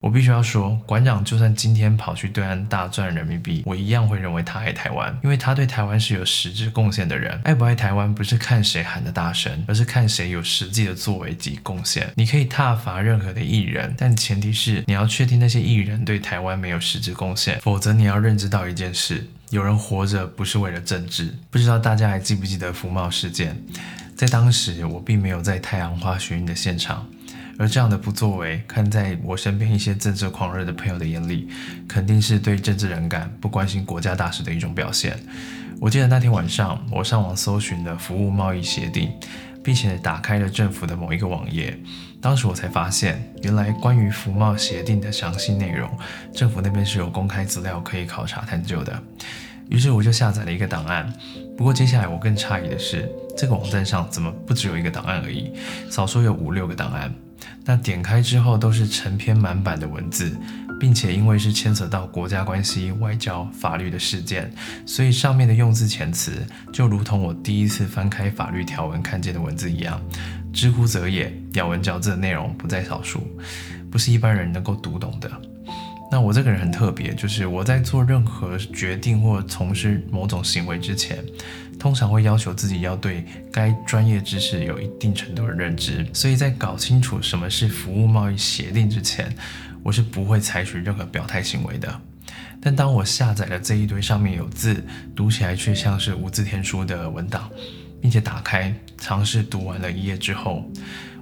我必须要说，馆长就算今天跑去对岸大赚人民币，我一样会认为他爱台湾，因为他对台湾是有实质贡献的人。爱不爱台湾不是看谁喊的大声，而是看谁有实际的作为及贡献。你可以挞伐任何的艺人，但前提是你要确定那些艺人对台湾没有实质贡献，否则你要认知到一件事：有人活着不是为了政治。不知道大家还记不记得福茂事件？在当时，我并没有在太阳花学运的现场。而这样的不作为，看在我身边一些政治狂热的朋友的眼里，肯定是对政治人感不关心国家大事的一种表现。我记得那天晚上，我上网搜寻了服务贸易协定，并且打开了政府的某一个网页。当时我才发现，原来关于服贸协定的详细内容，政府那边是有公开资料可以考察探究的。于是我就下载了一个档案。不过接下来我更诧异的是，这个网站上怎么不只有一个档案而已？少说有五六个档案。那点开之后都是成篇满版的文字，并且因为是牵扯到国家关系、外交、法律的事件，所以上面的用字遣词就如同我第一次翻开法律条文看见的文字一样，知乎者也，咬文嚼字的内容不在少数，不是一般人能够读懂的。那我这个人很特别，就是我在做任何决定或从事某种行为之前，通常会要求自己要对该专业知识有一定程度的认知。所以在搞清楚什么是服务贸易协定之前，我是不会采取任何表态行为的。但当我下载了这一堆上面有字，读起来却像是无字天书的文档，并且打开尝试读完了一页之后，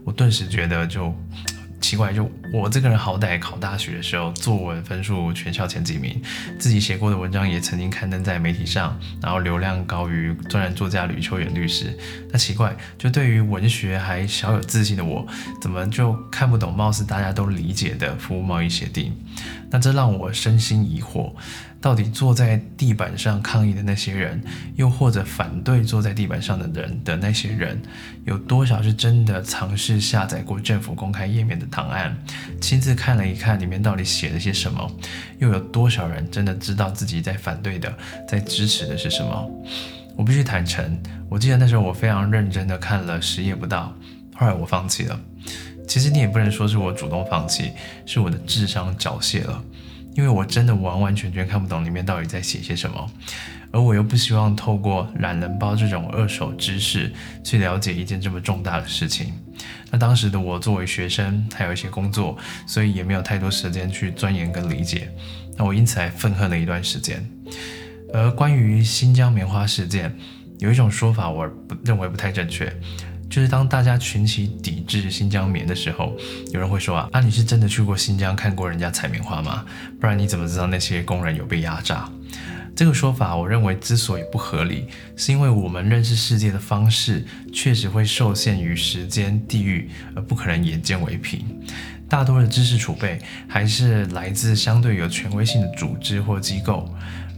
我顿时觉得就。奇怪，就我这个人好歹考大学的时候作文分数全校前几名，自己写过的文章也曾经刊登在媒体上，然后流量高于专栏作家吕秋远律师。那奇怪，就对于文学还小有自信的我，怎么就看不懂貌似大家都理解的服务贸易协定？那这让我身心疑惑。到底坐在地板上抗议的那些人，又或者反对坐在地板上的人的那些人，有多少是真的尝试下载过政府公开页面的档案，亲自看了一看里面到底写了些什么？又有多少人真的知道自己在反对的、在支持的是什么？我必须坦诚，我记得那时候我非常认真的看了十页不到，后来我放弃了。其实你也不能说是我主动放弃，是我的智商缴械了。因为我真的完完全全看不懂里面到底在写些什么，而我又不希望透过懒人包这种二手知识去了解一件这么重大的事情。那当时的我作为学生，还有一些工作，所以也没有太多时间去钻研跟理解。那我因此还愤恨了一段时间。而关于新疆棉花事件，有一种说法，我不认为不太正确。就是当大家群起抵制新疆棉的时候，有人会说啊，啊你是真的去过新疆看过人家采棉花吗？不然你怎么知道那些工人有被压榨？这个说法，我认为之所以不合理，是因为我们认识世界的方式确实会受限于时间、地域，而不可能眼见为凭。大多的知识储备还是来自相对有权威性的组织或机构。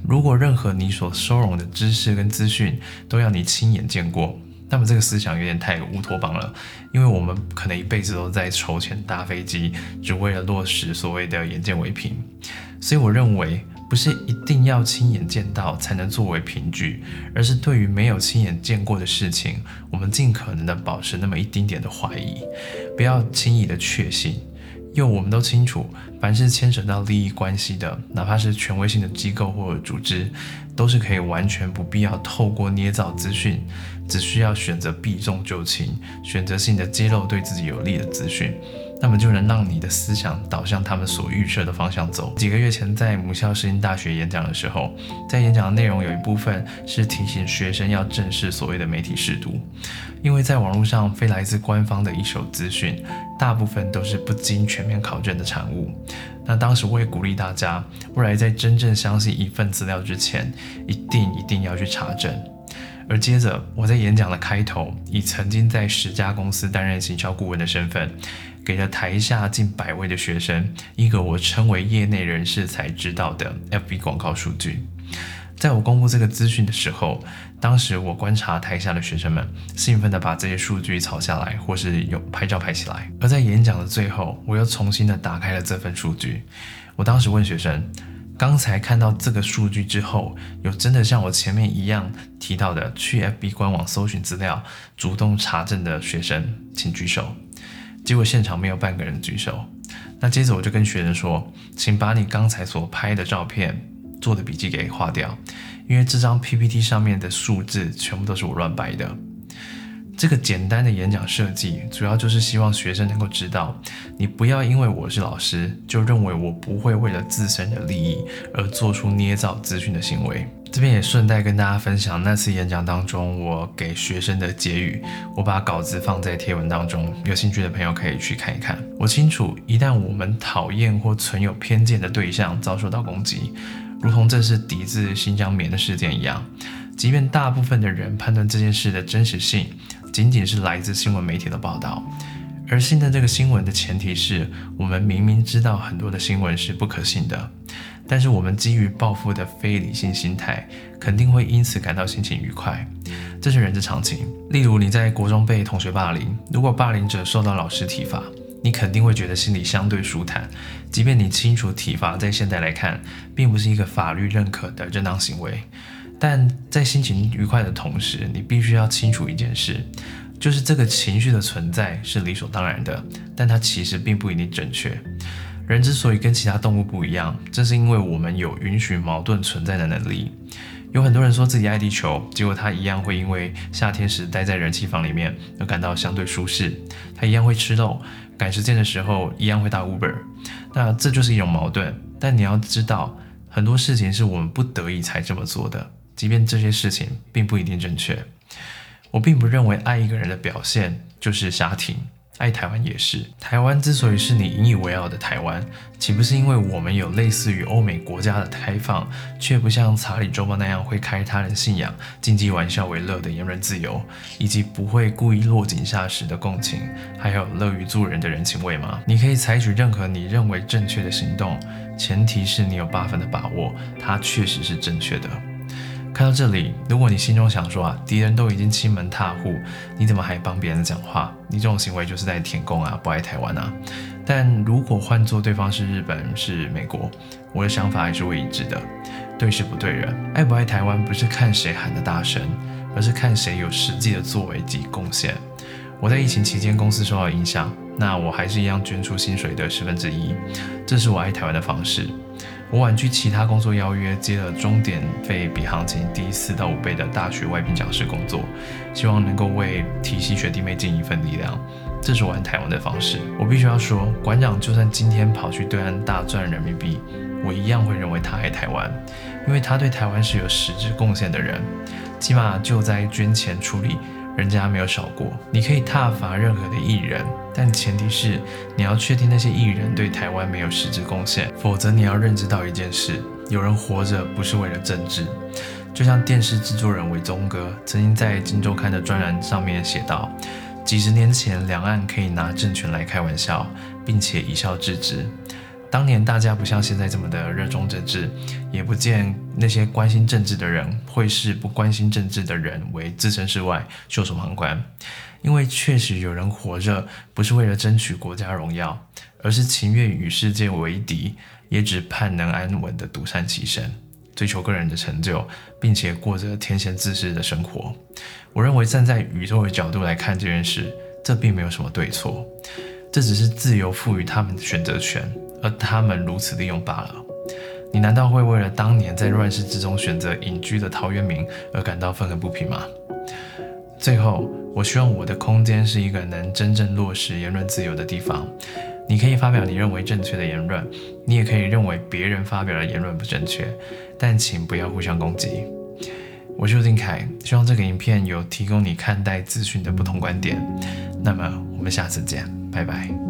如果任何你所收容的知识跟资讯都要你亲眼见过，那么这个思想有点太乌托邦了，因为我们可能一辈子都在筹钱搭飞机，只为了落实所谓的眼见为凭。所以我认为，不是一定要亲眼见到才能作为凭据，而是对于没有亲眼见过的事情，我们尽可能的保持那么一丁点的怀疑，不要轻易的确信。因为我们都清楚，凡是牵扯到利益关系的，哪怕是权威性的机构或者组织，都是可以完全不必要透过捏造资讯，只需要选择避重就轻，选择性的揭露对自己有利的资讯。那么就能让你的思想导向他们所预设的方向走。几个月前在母校世新大学演讲的时候，在演讲的内容有一部分是提醒学生要正视所谓的媒体试读，因为在网络上非来自官方的一手资讯，大部分都是不经全面考证的产物。那当时我也鼓励大家，未来在真正相信一份资料之前，一定一定要去查证。而接着我在演讲的开头，以曾经在十家公司担任行销顾问的身份。给了台下近百位的学生一个我称为业内人士才知道的 FB 广告数据。在我公布这个资讯的时候，当时我观察台下的学生们兴奋地把这些数据抄下来，或是有拍照拍起来。而在演讲的最后，我又重新的打开了这份数据。我当时问学生：刚才看到这个数据之后，有真的像我前面一样提到的去 FB 官网搜寻资料、主动查证的学生，请举手。结果现场没有半个人举手，那接着我就跟学生说，请把你刚才所拍的照片做的笔记给划掉，因为这张 PPT 上面的数字全部都是我乱掰的。这个简单的演讲设计，主要就是希望学生能够知道，你不要因为我是老师，就认为我不会为了自身的利益而做出捏造资讯的行为。这边也顺带跟大家分享那次演讲当中我给学生的结语，我把稿子放在贴文当中，有兴趣的朋友可以去看一看。我清楚，一旦我们讨厌或存有偏见的对象遭受到攻击，如同这是抵制新疆棉的事件一样，即便大部分的人判断这件事的真实性。仅仅是来自新闻媒体的报道，而信的这个新闻的前提是我们明明知道很多的新闻是不可信的，但是我们基于报复的非理性心态，肯定会因此感到心情愉快，这是人之常情。例如你在国中被同学霸凌，如果霸凌者受到老师体罚，你肯定会觉得心里相对舒坦，即便你清楚体罚在现在来看，并不是一个法律认可的正当行为。但在心情愉快的同时，你必须要清楚一件事，就是这个情绪的存在是理所当然的，但它其实并不一定正确。人之所以跟其他动物不一样，正是因为我们有允许矛盾存在的能力。有很多人说自己爱地球，结果他一样会因为夏天时待在人气房里面而感到相对舒适，他一样会吃肉，赶时间的时候一样会打 Uber。那这就是一种矛盾。但你要知道，很多事情是我们不得已才这么做的。即便这些事情并不一定正确，我并不认为爱一个人的表现就是瞎挺。爱台湾也是。台湾之所以是你引以为傲的台湾，岂不是因为我们有类似于欧美国家的开放，却不像查理周报那样会开他人信仰、经济玩笑为乐的言论自由，以及不会故意落井下石的共情，还有乐于助人的人情味吗？你可以采取任何你认为正确的行动，前提是你有八分的把握，它确实是正确的。看到这里，如果你心中想说啊，敌人都已经欺门踏户，你怎么还帮别人讲话？你这种行为就是在舔共啊，不爱台湾啊。但如果换做对方是日本、是美国，我的想法还是会一致的。对事不对人，爱不爱台湾不是看谁喊的大声，而是看谁有实际的作为及贡献。我在疫情期间公司受到影响，那我还是一样捐出薪水的十分之一，这是我爱台湾的方式。我婉拒其他工作邀约，接了终点费比行情低四到五倍的大学外聘讲师工作，希望能够为体系学弟妹尽一份力量。这是我爱台湾的方式。我必须要说，馆长就算今天跑去对岸大赚人民币，我一样会认为他爱台湾，因为他对台湾是有实质贡献的人，起码救灾捐钱处理。人家没有少过，你可以挞伐任何的艺人，但前提是你要确定那些艺人对台湾没有实质贡献，否则你要认知到一件事：有人活着不是为了政治。就像电视制作人韦宗哥曾经在《金周刊》的专栏上面写道：几十年前，两岸可以拿政权来开玩笑，并且一笑置之。当年大家不像现在这么的热衷政治，也不见那些关心政治的人会视不关心政治的人为置身事外、袖手旁观。因为确实有人活着不是为了争取国家荣耀，而是情愿与世界为敌，也只盼能安稳的独善其身，追求个人的成就，并且过着天仙自适的生活。我认为站在宇宙的角度来看这件事，这并没有什么对错，这只是自由赋予他们的选择权。而他们如此利用罢了。你难道会为了当年在乱世之中选择隐居的陶渊明而感到愤恨不平吗？最后，我希望我的空间是一个能真正落实言论自由的地方。你可以发表你认为正确的言论，你也可以认为别人发表的言论不正确，但请不要互相攻击。我是丁凯，希望这个影片有提供你看待资讯的不同观点。那么，我们下次见，拜拜。